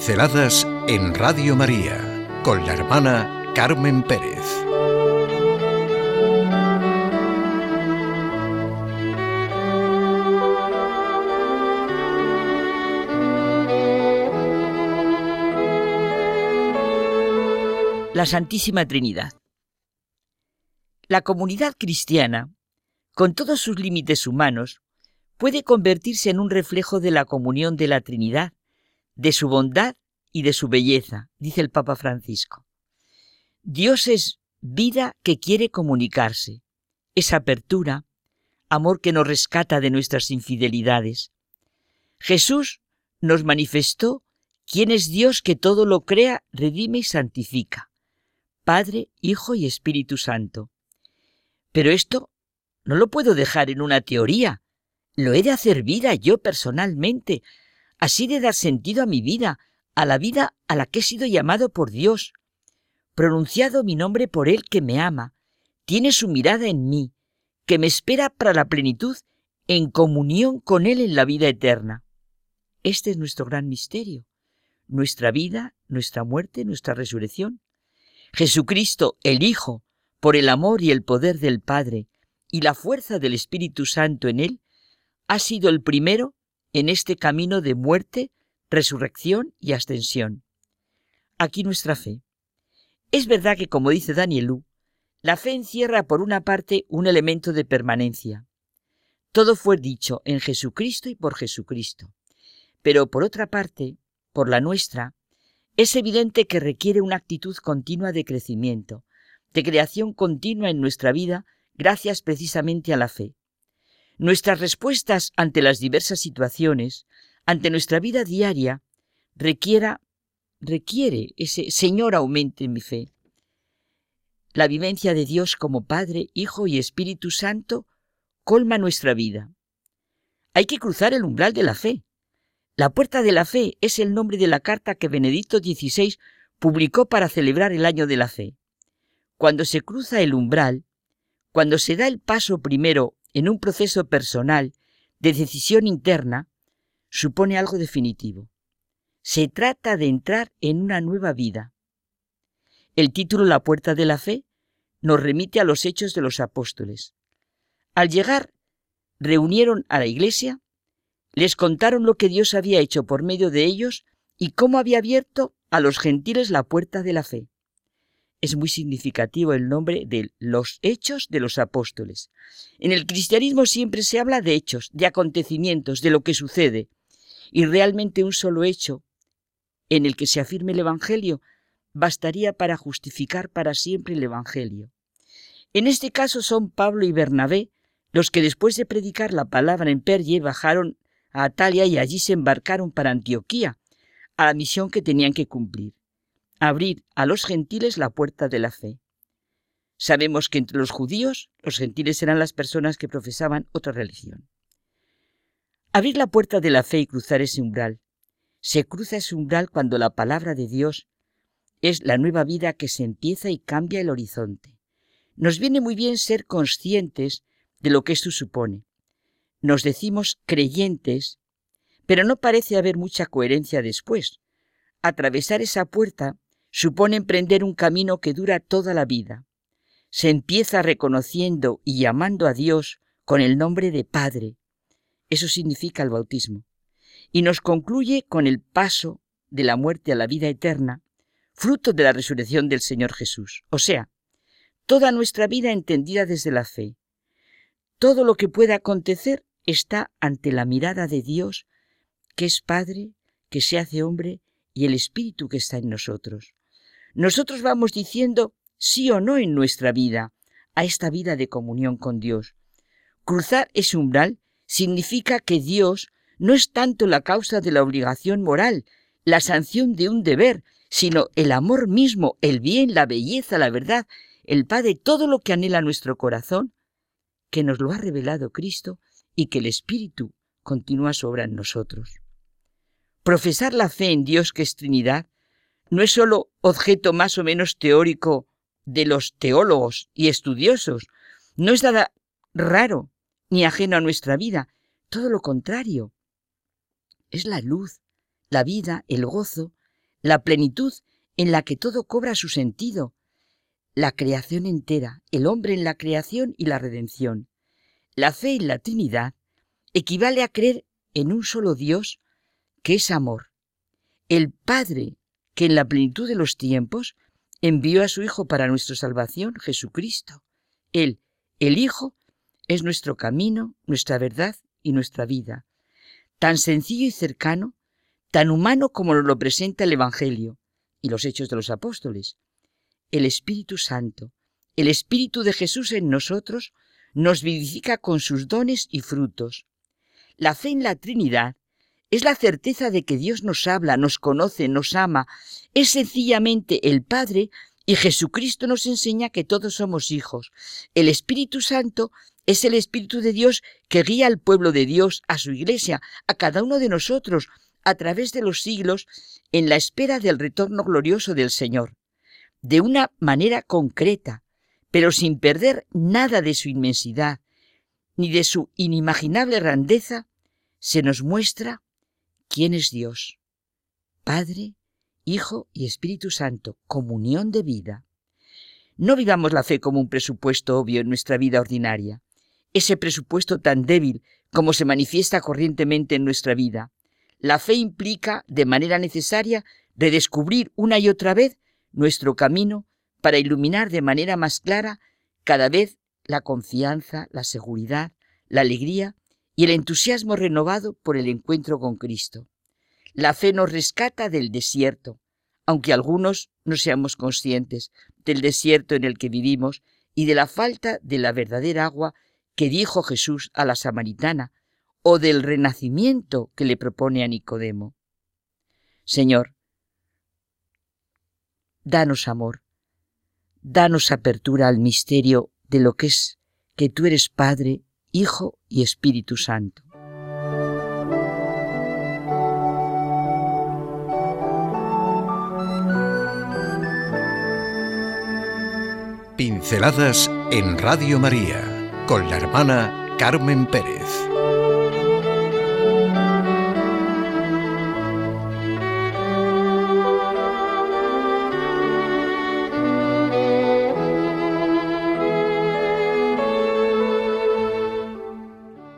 Pinceladas en Radio María con la hermana Carmen Pérez. La Santísima Trinidad. La comunidad cristiana, con todos sus límites humanos, puede convertirse en un reflejo de la comunión de la Trinidad, de su bondad y de su belleza, dice el Papa Francisco. Dios es vida que quiere comunicarse, es apertura, amor que nos rescata de nuestras infidelidades. Jesús nos manifestó quién es Dios que todo lo crea, redime y santifica, Padre, Hijo y Espíritu Santo. Pero esto no lo puedo dejar en una teoría, lo he de hacer vida yo personalmente, así de dar sentido a mi vida, a la vida a la que he sido llamado por Dios, pronunciado mi nombre por Él que me ama, tiene su mirada en mí, que me espera para la plenitud en comunión con Él en la vida eterna. Este es nuestro gran misterio, nuestra vida, nuestra muerte, nuestra resurrección. Jesucristo, el Hijo, por el amor y el poder del Padre y la fuerza del Espíritu Santo en Él, ha sido el primero en este camino de muerte, resurrección y ascensión. Aquí nuestra fe. Es verdad que, como dice Danielú, la fe encierra por una parte un elemento de permanencia. Todo fue dicho en Jesucristo y por Jesucristo. Pero por otra parte, por la nuestra, es evidente que requiere una actitud continua de crecimiento, de creación continua en nuestra vida, gracias precisamente a la fe. Nuestras respuestas ante las diversas situaciones, ante nuestra vida diaria, requiera, requiere ese Señor aumente mi fe. La vivencia de Dios como Padre, Hijo y Espíritu Santo colma nuestra vida. Hay que cruzar el umbral de la fe. La puerta de la fe es el nombre de la carta que Benedicto XVI publicó para celebrar el año de la fe. Cuando se cruza el umbral, cuando se da el paso primero en un proceso personal de decisión interna, supone algo definitivo. Se trata de entrar en una nueva vida. El título La puerta de la fe nos remite a los hechos de los apóstoles. Al llegar, reunieron a la iglesia, les contaron lo que Dios había hecho por medio de ellos y cómo había abierto a los gentiles la puerta de la fe es muy significativo el nombre de los hechos de los apóstoles. En el cristianismo siempre se habla de hechos, de acontecimientos, de lo que sucede. Y realmente un solo hecho en el que se afirme el Evangelio bastaría para justificar para siempre el Evangelio. En este caso son Pablo y Bernabé los que después de predicar la palabra en Perge bajaron a Atalia y allí se embarcaron para Antioquía, a la misión que tenían que cumplir abrir a los gentiles la puerta de la fe. Sabemos que entre los judíos los gentiles eran las personas que profesaban otra religión. Abrir la puerta de la fe y cruzar ese umbral. Se cruza ese umbral cuando la palabra de Dios es la nueva vida que se empieza y cambia el horizonte. Nos viene muy bien ser conscientes de lo que esto supone. Nos decimos creyentes, pero no parece haber mucha coherencia después. Atravesar esa puerta supone emprender un camino que dura toda la vida. Se empieza reconociendo y llamando a Dios con el nombre de Padre. Eso significa el bautismo. Y nos concluye con el paso de la muerte a la vida eterna, fruto de la resurrección del Señor Jesús. O sea, toda nuestra vida entendida desde la fe. Todo lo que pueda acontecer está ante la mirada de Dios, que es Padre, que se hace hombre, y el Espíritu que está en nosotros nosotros vamos diciendo sí o no en nuestra vida a esta vida de comunión con Dios. Cruzar ese umbral significa que Dios no es tanto la causa de la obligación moral, la sanción de un deber, sino el amor mismo, el bien, la belleza, la verdad, el Padre, todo lo que anhela nuestro corazón, que nos lo ha revelado Cristo y que el Espíritu continúa sobre en nosotros. Profesar la fe en Dios que es Trinidad no es sólo objeto más o menos teórico de los teólogos y estudiosos, no es nada raro ni ajeno a nuestra vida, todo lo contrario. Es la luz, la vida, el gozo, la plenitud en la que todo cobra su sentido, la creación entera, el hombre en la creación y la redención. La fe en la Trinidad equivale a creer en un solo Dios que es amor. El Padre que en la plenitud de los tiempos envió a su Hijo para nuestra salvación, Jesucristo. Él, el Hijo, es nuestro camino, nuestra verdad y nuestra vida. Tan sencillo y cercano, tan humano como nos lo presenta el Evangelio y los Hechos de los Apóstoles. El Espíritu Santo, el Espíritu de Jesús en nosotros, nos vivifica con sus dones y frutos. La fe en la Trinidad es la certeza de que Dios nos habla, nos conoce, nos ama. Es sencillamente el Padre y Jesucristo nos enseña que todos somos hijos. El Espíritu Santo es el Espíritu de Dios que guía al pueblo de Dios, a su iglesia, a cada uno de nosotros, a través de los siglos, en la espera del retorno glorioso del Señor. De una manera concreta, pero sin perder nada de su inmensidad, ni de su inimaginable grandeza, se nos muestra quién es Dios. Padre, Hijo y Espíritu Santo, comunión de vida. No vivamos la fe como un presupuesto obvio en nuestra vida ordinaria, ese presupuesto tan débil como se manifiesta corrientemente en nuestra vida. La fe implica, de manera necesaria, redescubrir una y otra vez nuestro camino para iluminar de manera más clara cada vez la confianza, la seguridad, la alegría y el entusiasmo renovado por el encuentro con Cristo. La fe nos rescata del desierto, aunque algunos no seamos conscientes del desierto en el que vivimos y de la falta de la verdadera agua que dijo Jesús a la samaritana, o del renacimiento que le propone a Nicodemo. Señor, danos amor, danos apertura al misterio de lo que es que tú eres Padre, Hijo y Espíritu Santo. Pinceladas en Radio María con la hermana Carmen Pérez.